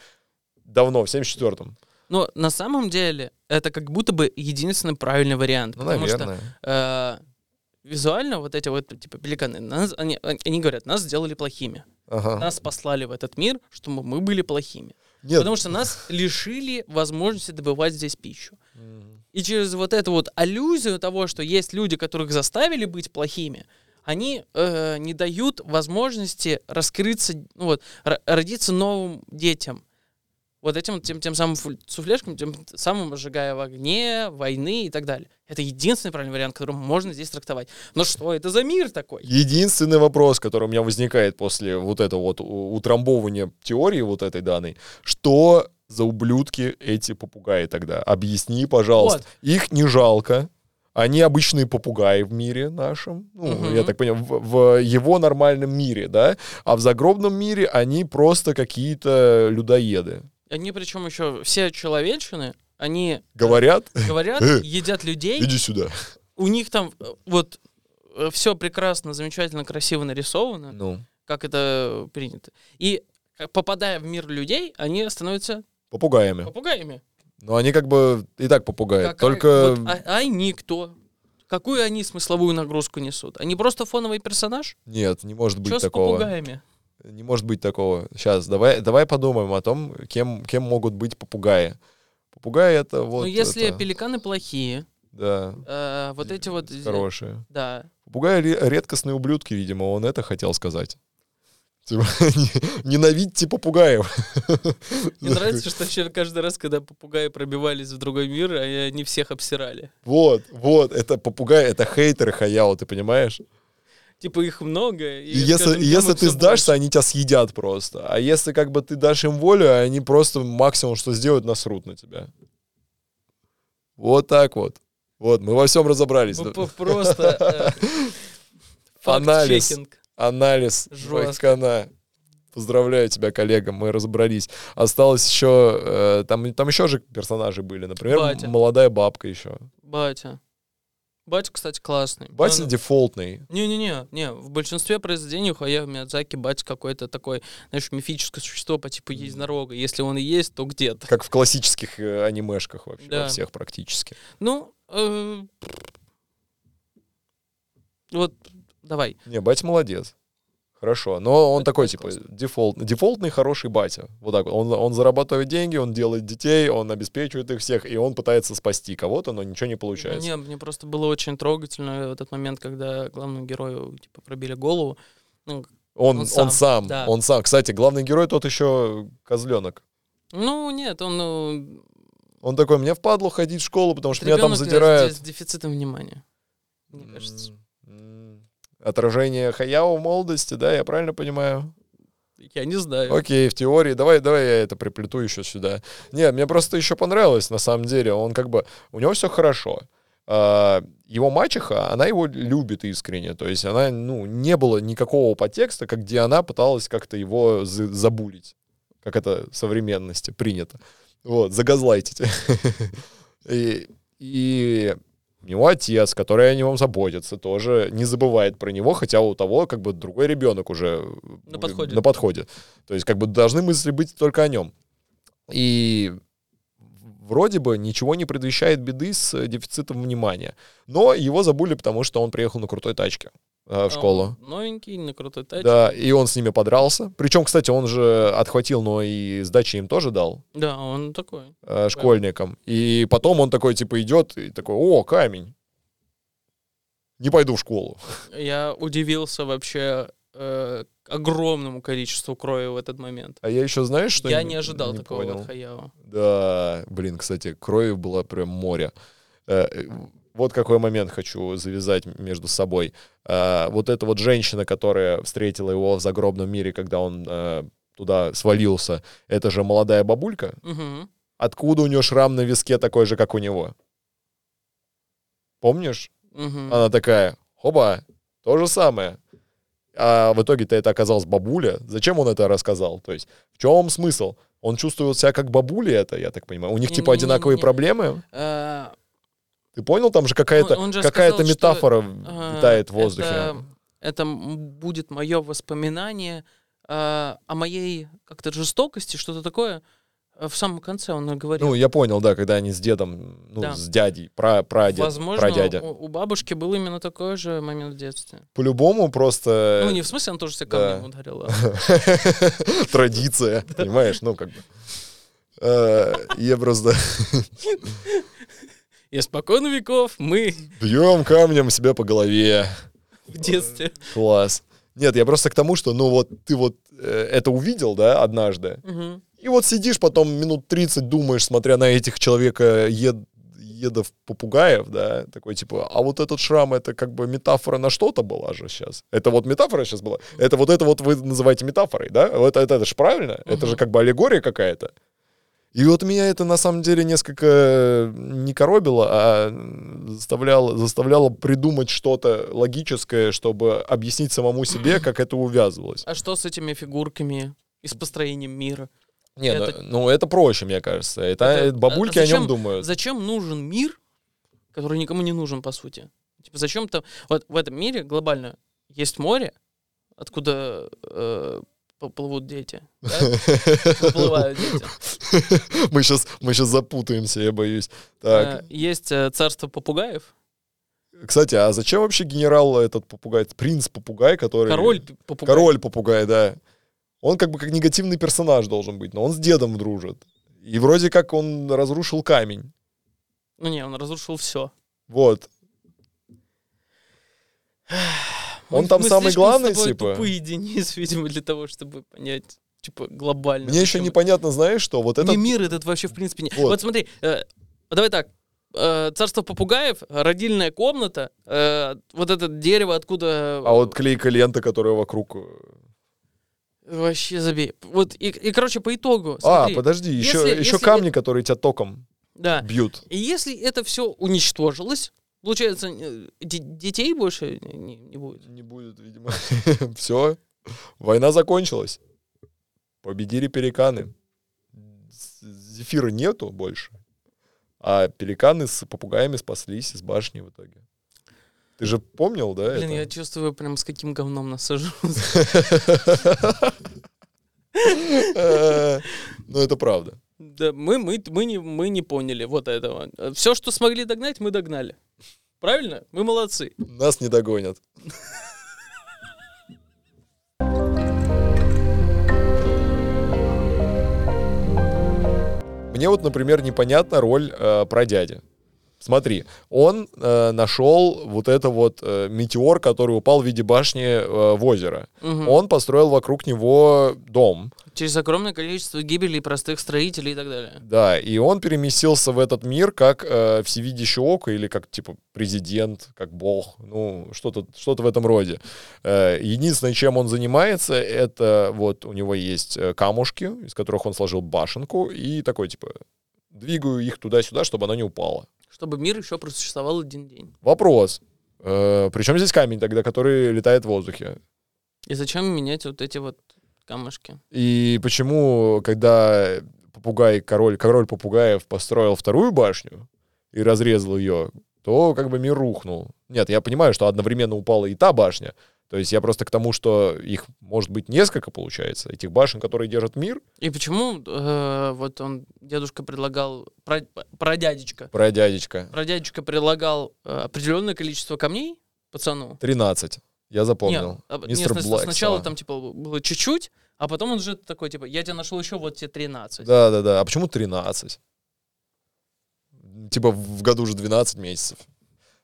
Давно, в 74-м. Но на самом деле это как будто бы единственный правильный вариант. Ну, потому наверное. что э, визуально вот эти вот типа пеликаны, нас, они, они говорят, нас сделали плохими. Ага. Нас послали в этот мир, чтобы мы были плохими. Нет. Потому что нас лишили возможности добывать здесь пищу. И через вот эту вот аллюзию того, что есть люди, которых заставили быть плохими, они э, не дают возможности раскрыться, ну вот, родиться новым детям. Вот этим тем, тем самым суфлешком, тем самым сжигая в огне, войны и так далее. Это единственный правильный вариант, который можно здесь трактовать. Но что это за мир такой? Единственный вопрос, который у меня возникает после вот этого вот у- утрамбовывания теории вот этой данной, что за ублюдки эти попугаи тогда? Объясни, пожалуйста. Их не жалко. Они обычные попугаи в мире нашем, ну, Мгм. я так понимаю, в, в его нормальном мире, да, а в загробном мире они просто какие-то людоеды. Они причем еще все человечины, они Говорят, говорят, Э, едят людей, иди сюда. у них там э, вот все прекрасно, замечательно, красиво нарисовано, Ну, как это принято. И как попадая в мир людей, они становятся попугаями. попугаями. Но они как бы и так попугаи. Какая- Только вот, а, а они кто? Какую они смысловую нагрузку несут? Они просто фоновый персонаж? нет, не может быть с такого. попугаями? Не может быть такого. Сейчас, давай, давай подумаем о том, кем, кем могут быть попугаи. Попугаи это вот... ну, если это, пеликаны плохие, Да, э, вот эти вот... хорошие. Да. Попугаи ре- редкостные ублюдки, видимо, он это хотел сказать. Типа, (laughs) не- Ненавидьте попугаев. (laughs) Мне нравится, что вообще каждый раз, когда попугаи пробивались в другой мир, они они всех обсирали. Вот, вот, это попугаи, это хейтеры Хаяо, ты понимаешь? Типа их много. И если, каждым и если ты сдашься, больше. они тебя съедят просто. А если как бы ты дашь им волю, они просто максимум, что сделают, насрут на тебя. Вот так вот. Вот, мы во всем разобрались. Просто э, (laughs) Анализ. Анализ Жестко. Поздравляю тебя, коллега, мы разобрались. Осталось еще... э, там, там еще же персонажи были. Например, Батя. молодая бабка еще. Батя. Батя, кстати, классный. Батя Он- дефолтный. Не-не-не, не, в большинстве произведений у Хаяо Миядзаки батя какой-то такой, знаешь, мифическое существо по типу единорога. Если он и есть, то где-то. Как в классических э, анимешках вообще, Да. во всех практически. Ну, э, вот, давай. Не, батя молодец. Хорошо. Но он Это такой, типа, дефолт, дефолтный хороший батя. Вот так вот. Он, он зарабатывает деньги, он делает детей, он обеспечивает их всех, и он пытается спасти кого-то, но ничего не получается. Не, мне просто было очень трогательно в этот момент, когда главному герою типа пробили голову. Ну, Он, Он он сам, сам, да. он сам. Кстати, главный герой тот еще козленок. ну, нет, он ну, Он такой, мне впадло ходить в школу, потому что меня там ребенок задирают. с, с дефицитом внимания, мне кажется. Отражение Хаяо в молодости, да, я правильно понимаю? Я не знаю. Окей, в теории. Давай, давай я это приплету еще сюда. Не, мне просто еще понравилось, на самом деле. Он как бы... У него все хорошо. А, Его мачеха, она его любит искренне. То есть она, ну, не было никакого подтекста, как где она пыталась как-то его за- забулить. Как это в современности принято. Вот, загазлайтить. (laughs) И, и у него отец, который о нем заботится, тоже не забывает про него, хотя у того как бы другой ребенок уже На подходе. на подходе. То есть как бы должны мысли быть только о нем. И вроде бы ничего не предвещает беды с дефицитом внимания. Но его забыли, потому что он приехал на крутой тачке э, в школу. А он Новенький, на крутой тачке. Да, и он с ними подрался. Причем, кстати, он же отхватил, но и сдачи им тоже дал, Да, он такой. э, школьникам. И потом он такой, типа, идет и такой, о, камень. Не пойду в школу. (laughs) Я удивился вообще э, огромному количеству крови в этот момент. А я еще, знаешь, что Я не ожидал такого понял? от Хаяо. Да, блин, кстати, крови было прям море. Э, э, Вот какой момент хочу завязать между собой. Э, Вот эта вот женщина, которая встретила его в загробном мире, когда он э, туда свалился, это же молодая бабулька. Мгм. Откуда у нее шрам на виске такой же, как у него? Помнишь? Мгм. Она такая, хоба, то же самое. А в итоге-то это оказалась бабуля. Зачем он это рассказал? То есть в чем смысл? Он чувствовал себя как бабуля это, я так понимаю. У них типа Не-не-не-не. одинаковые проблемы. Э, Ты понял? Там же какая-то же какая-то сказал, что, метафора э, витает в воздухе. Это, это будет мое воспоминание э, о моей как-то жестокости, что-то такое. Э, В самом конце он говорил. Ну, я понял, да, когда они с дедом, ну, Да. с дядей, про, прадед, Возможно, прадядя. у, у бабушки был именно такой же момент в детстве. По-любому просто Ну, не в смысле, он тоже себя да. камнем ударил. а (laughs) традиция, понимаешь, ну, как бы. Э, Я просто (laughs) Испокон веков мы бьем камнем себя по голове. в детстве. Класс. Нет, я просто к тому, что, ну вот, ты вот э, это увидел, да, однажды, Мгм. и вот сидишь потом минут 30 думаешь, смотря на этих человека ед, едов попугаев, да, такой типа, а вот этот шрам, это как бы метафора на что-то была же сейчас. Это вот метафора сейчас была. Это вот это вот вы называете метафорой, да? Вот это, это же правильно? Это же как бы аллегория какая-то. И вот меня это на самом деле несколько не коробило, а заставляло, заставляло придумать что-то логическое, чтобы объяснить самому себе, как это увязывалось. А что с этими фигурками и с построением мира? Не, ну, Это- ну это проще, мне кажется. Это, Это- бабульки а о нем зачем- думают. Зачем нужен мир, который никому не нужен, по сути? Типа, зачем-то... Вот в этом мире глобально есть море, откуда э, поплывут дети. (laughs) да? Выплывают дети. (laughs) мы сейчас мы сейчас запутаемся, я боюсь. Так, Э, Есть э, царство попугаев, кстати, а зачем вообще генерал этот попугай, принц попугай, который король попугай. король попугай, да? Он как бы как негативный персонаж должен быть, но он с дедом дружит. И вроде как он разрушил камень. Ну не, он разрушил все. Вот. Он там самый главный, с тобой типа? тупые, Денис, (laughs) видимо, для того, чтобы понять, типа, глобально. Мне еще непонятно, знаешь, что вот это Не мир этот вообще, в принципе, не... Вот. Вот, смотри, э, давай так. Э, царство попугаев, родильная комната, э, вот это дерево, откуда... А вот клейка лента, которая вокруг... э, Вообще забей. Вот, и, и, короче, по итогу, А, смотри, подожди, еще, если- еще если камни, которые тебя током да. бьют. И если это все уничтожилось, Получается, де- детей больше не, не будет. Не будет, видимо. (laughs) Все. Война закончилась. Победили пеликаны. З- Зефира нету больше. А пеликаны с попугаями спаслись из башни в итоге. Ты же помнил, да? Блин, я это? чувствую, прям с каким говном насажу. (laughs) Ну, это правда. Да, мы, мы, мы, не, мы не поняли вот этого. Все, что смогли догнать, мы догнали. Правильно? Мы молодцы. Нас не догонят. Мне вот, например, непонятна роль э, дяди. Смотри, он э, нашел вот это вот э, метеор, который упал в виде башни э, в озеро. Мгм. Он построил вокруг него дом, Через огромное количество гибелей простых строителей и так далее. да, и он переместился в этот мир как э, всевидящее око или как типа президент, как бог, ну что-то что в этом роде. Э, единственное, чем он занимается, это вот у него есть э, камушки, из которых он сложил башенку и такой типа двигаю их туда-сюда, чтобы она не упала. Чтобы мир еще просуществовал один день. Вопрос. Э, причем здесь камень тогда, который летает в воздухе? И зачем менять вот эти вот камушки? И почему, когда попугай, король, король попугаев построил вторую башню и разрезал ее, то как бы мир рухнул. Нет, я понимаю, что одновременно упала и та башня. То есть я просто к тому, что их может быть несколько, получается, этих башен, которые держат мир. И почему э, вот он, дедушка предлагал, про, про дядечка, Про дядечка. про дядечка предлагал э, определенное количество камней пацану? 13. Я запомнил. Нет, а, нет, Мистер сна- Блэк. сначала там типа было чуть-чуть, а потом он же такой типа, я тебя нашел еще вот тебе 13. Да-да-да. А почему 13? Типа в году уже 12 месяцев.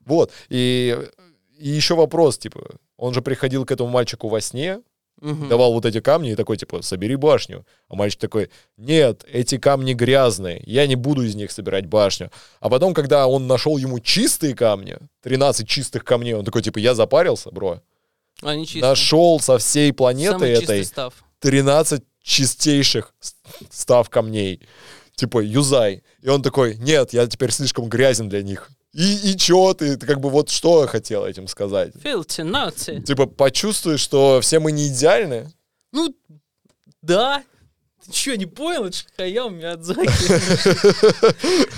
Вот. И, и еще вопрос, типа, он же приходил к этому мальчику во сне, Мгм. давал вот эти камни и такой, типа, собери башню. А мальчик такой, нет, эти камни грязные, я не буду из них собирать башню. А потом, когда он нашел ему чистые камни, 13 чистых камней, он такой, типа, я запарился, бро. Они чистые. Нашел со всей планеты Самый этой став. 13 чистейших став камней. Типа, юзай. И он такой, нет, я теперь слишком грязен для них. И, и чё ты, ты как бы вот что я хотел этим сказать? Filthy Nazi. Типа, почувствуй, что все мы не идеальны. Ну, да. Ты что, не понял? Это Хаяо Миядзаки.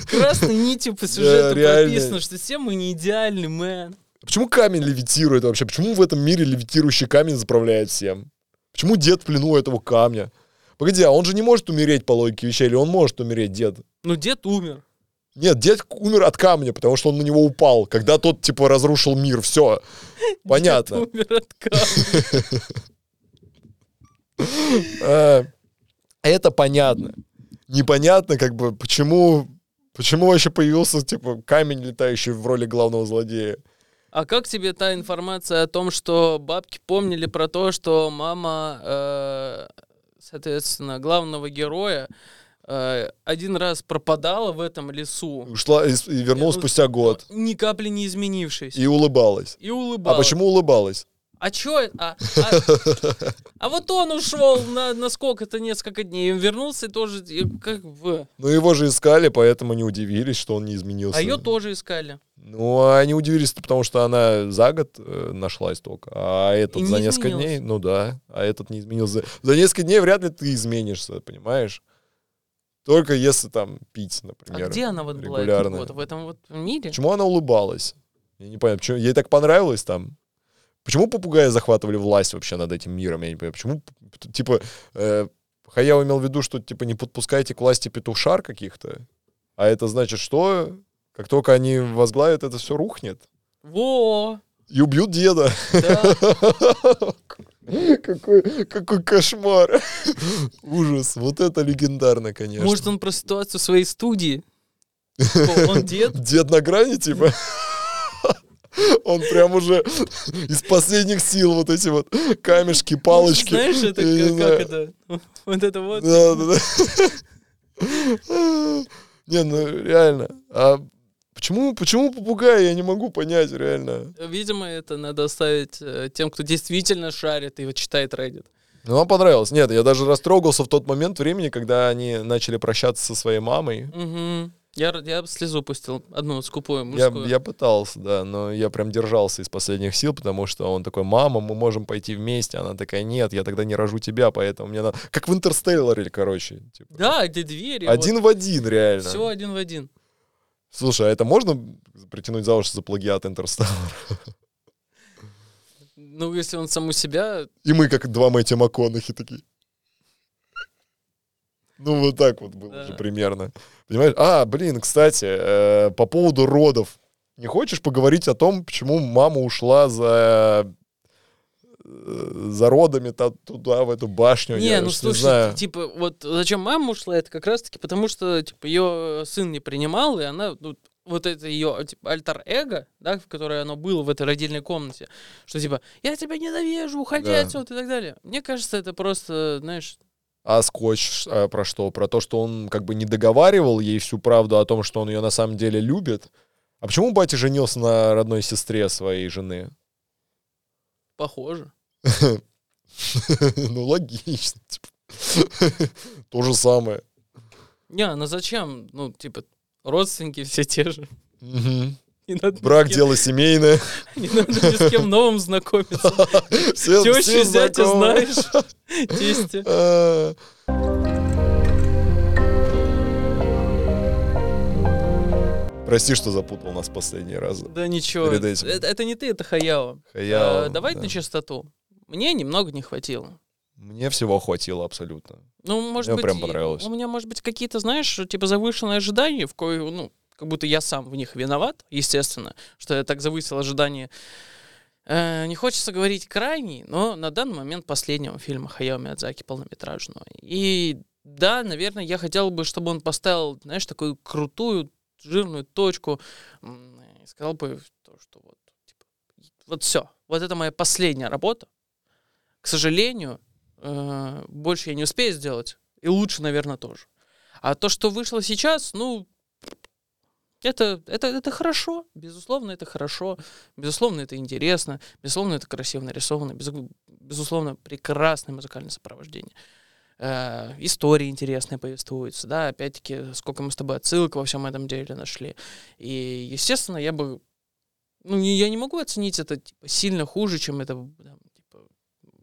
(laughs) Красной нитью по сюжету прописано, что все мы не идеальны, мэн. Почему камень левитирует вообще? Почему в этом мире левитирующий камень заправляет всем? Почему дед в плену этого камня? Погоди, а он же не может умереть по логике вещей, или он может умереть, дед? Ну, дед умер. Нет, дед умер от камня, потому что он на него упал, когда тот, типа, разрушил мир. Все. Понятно. Дед умер от (laughs) камня. Э, Это понятно. Непонятно, как бы, почему, почему вообще появился, типа, камень, летающий в роли главного злодея. А как тебе та информация о том, что бабки помнили про то, что мама, э, соответственно, главного героя один раз пропадала в этом лесу, Ушла и, с- и вернулась Ну, спустя год. ни капли не изменившись, И улыбалась. и А улыбалась. почему улыбалась? А чё? А, а- (laughs) а вот он ушел на, на сколько-то, несколько дней, он вернулся и тоже, и как бы... Ну, его же искали, поэтому не удивились, что он не изменился. А ее тоже искали. Ну, а они удивились, потому что она за год э, нашлась только, а этот за несколько изменилась. дней, ну да, а этот не изменился. За несколько дней вряд ли ты изменишься, понимаешь? Только если там пить, например. а где она вот была? регулярно. Вот, в этом вот мире? Почему она улыбалась? Я не понимаю, почему ей так понравилось там? Почему попугаи захватывали власть вообще над этим миром? Я не понимаю. Почему, типа, э, Хаяо имел в виду, что, типа, не подпускайте к власти петушар каких-то? А это значит что? Как только они возглавят, это все рухнет? Во! И убьют деда. Да. (laughs) Какой, какой кошмар. (laughs) Ужас. Вот это легендарно, конечно. Может, он про ситуацию в своей студии? Типа, Он дед? (laughs) Дед на грани, типа? Он прям уже из последних сил вот эти вот камешки, палочки. Знаешь, это как это? Вот это вот. Да, да, да. Не, ну реально. А почему, почему попугай? Я не могу понять, реально. Видимо, это надо оставить э, тем, кто действительно шарит и вот читает Reddit. Ну, вам понравилось. Нет, я даже растрогался в тот момент времени, когда они начали прощаться со своей мамой. Мгм. Я, я слезу пустил, одну скупую Я, мужскую. я пытался, да, но я прям держался из последних сил, потому что он такой, мама, мы можем пойти вместе. Она такая, нет, я тогда не рожу тебя, поэтому мне надо... Как в Интерстелларе, короче. Типа. Да, где двери. Один в один, реально. Все один в один. Слушай, а это можно притянуть за уши за плагиат Интерстеллар? Ну, если он сам у себя... И мы как два Мэтти МакКонахи такие. Ну, вот так вот было Да. же примерно. Понимаешь? А, блин, кстати, э, по поводу родов. Не хочешь поговорить о том, почему мама ушла за за родами та- туда, в эту башню? Не, Я ну слушай, знаю. типа, вот зачем мама ушла, это как раз-таки потому, что, типа, ее сын не принимал, и она, ну, вот это ее, типа, альтер-эго, да, в которое оно было в этой родильной комнате, что, типа, я тебя ненавижу, уходи Да. отсюда и так далее. Мне кажется, это просто, знаешь, А скотч а, про что? Про то, что он как бы не договаривал ей всю правду о том, что он ее на самом деле любит. А почему батя женился на родной сестре своей жены? похоже. (laughs) Ну, логично. типа. (laughs) То же самое. Не, ну зачем? Ну, типа, родственники все те же. Мгм. Не надо, Брак дело семейное. (laughs) не надо ни с кем новым знакомиться. Все, Тещу зятя знаешь, тесте. А. Прости, что запутал нас последний раз. Да ничего, это, это не ты, это Хаяо. Хаяо, Э, давай да. на чистоту. Мне немного не хватило. Мне всего хватило абсолютно. Ну, может Мне быть, прям понравилось. у меня, может быть, какие-то, знаешь, типа завышенные ожидания, в кое, ну, как будто я сам в них виноват, естественно, что я так завысил ожидания. Э, не хочется говорить крайний, но на данный момент последнего фильма Хаяо Миядзаки полнометражного. И да, наверное, я хотел бы, чтобы он поставил, знаешь, такую крутую, жирную точку, и сказал бы, то, что вот, типа, вот все, вот это моя последняя работа. К сожалению, э, больше я не успею сделать. И лучше, наверное, тоже. А то, что вышло сейчас, ну, это, это, это хорошо. Безусловно, это хорошо. Безусловно, это интересно. Безусловно, это красиво нарисовано. Безу- Безусловно, прекрасное музыкальное сопровождение. Э, истории интересные повествуются, да, опять-таки, сколько мы с тобой отсылок во всем этом деле нашли. И, естественно, я бы, ну, я не могу оценить это типа, сильно хуже, чем это там,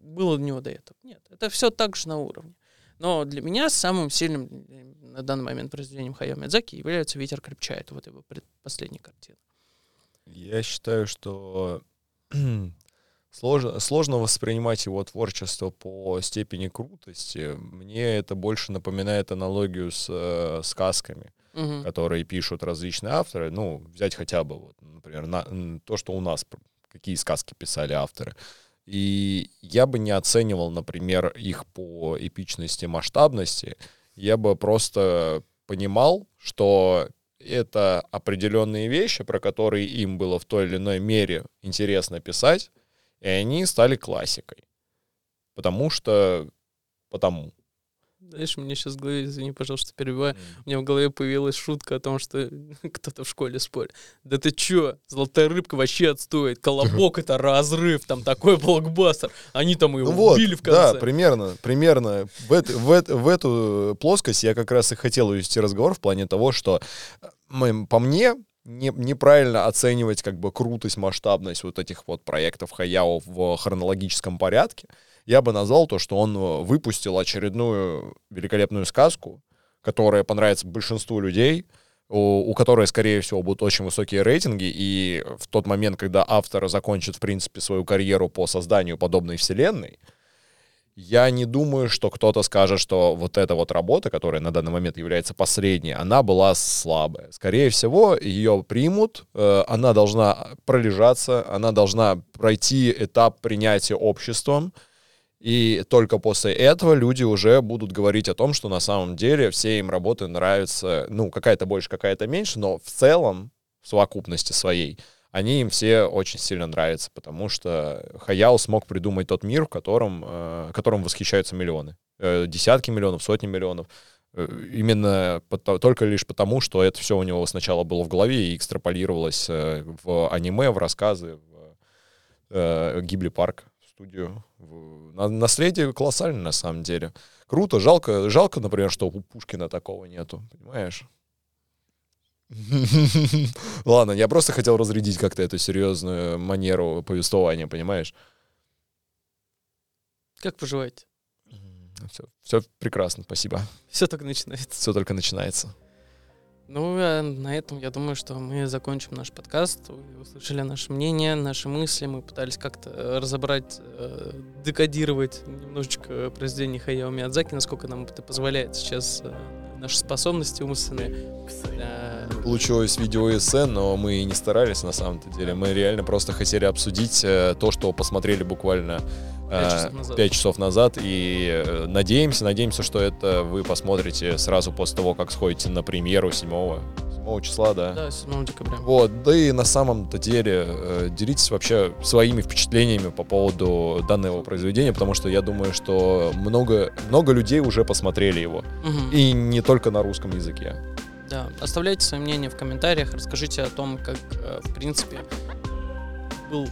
было у него до этого. Нет, это все так же на уровне. Но для меня самым сильным э, на данный момент произведением Хаяо Миядзаки является «Ветер крепчает», вот его последняя картина. Я считаю, что (clears throat) сложно, сложно воспринимать его творчество по степени крутости. Мне это больше напоминает аналогию с э, сказками, Мгм. которые пишут различные авторы. Ну, взять хотя бы, вот, например, на- то, что у нас, какие сказки писали авторы. И я бы не оценивал, например, их по эпичности, масштабности. Я бы просто понимал, что это определенные вещи, про которые им было в той или иной мере интересно писать, и они стали классикой. Потому что... Потому. Знаешь, мне сейчас в голове, извини, пожалуйста, перебиваю, у меня в голове появилась шутка о том, что (laughs) кто-то в школе спорит. Да ты чё, золотая рыбка вообще отстоит, колобок это разрыв, там такой блокбастер. Они там его Ну вот, убили в да, конце. примерно, примерно в, эт- в, эт- в эту плоскость я как раз и хотел увести разговор в плане того, что э, мы- по мне не- неправильно оценивать как бы крутость, масштабность вот этих вот проектов Хаяо в хронологическом порядке. Я бы назвал то, что он э, выпустил очередную великолепную сказку, которая понравится большинству людей, у, у которой, скорее всего, будут очень высокие рейтинги, и в тот момент, когда автор закончит, в принципе, свою карьеру по созданию подобной вселенной, я не думаю, что кто-то скажет, что вот эта вот работа, которая на данный момент является последней, она была слабая. Скорее всего, ее примут, э, она должна пролежаться, она должна пройти этап принятия обществом, и только после этого люди уже будут говорить о том, что на самом деле все им работы нравятся, ну, какая-то больше, какая-то меньше, но в целом, в совокупности своей, они им все очень сильно нравятся, потому что Хаяо смог придумать тот мир, в котором, э, которым восхищаются миллионы. Э, десятки миллионов, сотни миллионов. Э, именно пото- только лишь потому, что это все у него сначала было в голове и экстраполировалось э, в аниме, в рассказы, в э, Гибли Парк студию. Наследие колоссальное на самом деле. Круто, жалко, жалко, например, что у Пушкина такого нету, понимаешь? (laughs) Ладно, я просто хотел разрядить как-то эту серьезную манеру повествования, понимаешь? Как поживаете? Все, все прекрасно, спасибо. Все только начинается. Все только начинается. Ну, а на этом я думаю, что мы закончим наш подкаст. Вы услышали наше мнение, наши мысли. Мы пытались как-то разобрать, э, декодировать немножечко произведение Хаяо Миядзаки, насколько нам это позволяет сейчас э, наши способности умственные. Получилось видеоэссе, но мы и не старались на самом-то деле. Мы реально просто хотели обсудить э, то, что посмотрели буквально Пять часов э, назад. пять часов назад. И э, надеемся, надеемся, что это вы посмотрите сразу после того, как сходите на премьеру 7, 7 числа, да? да, 7 декабря. Вот, да и на самом-то деле э, делитесь вообще своими впечатлениями по поводу данного произведения, потому что я думаю, что много, много людей уже посмотрели его. Мгм. И не только на русском языке. Да, оставляйте свои мнения в комментариях, расскажите о том, как, э, в принципе, был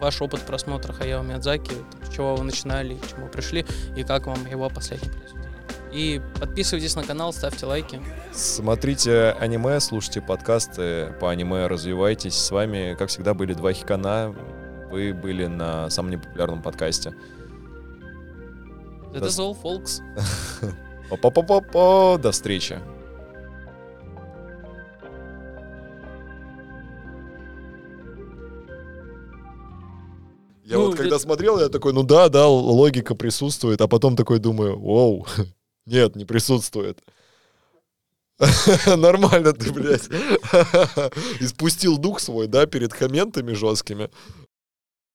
ваш опыт просмотра Хаяо Миядзаки, с чего вы начинали, к чему пришли, и как вам его последнее произведение. И подписывайтесь на канал, ставьте лайки. Смотрите аниме, слушайте подкасты по аниме, развивайтесь. С вами, как всегда, были два хикана. Вы были на самом непопулярном подкасте. Это До- all, folks. (laughs) Па-па-па-па-па. До встречи. Я Ну, вот когда это- смотрел, я такой, ну да, да, логика присутствует, а потом такой думаю, воу, (laughs) нет, не присутствует. (laughs) Нормально ты, блядь. (laughs) Испустил дух свой, да, перед комментами жесткими.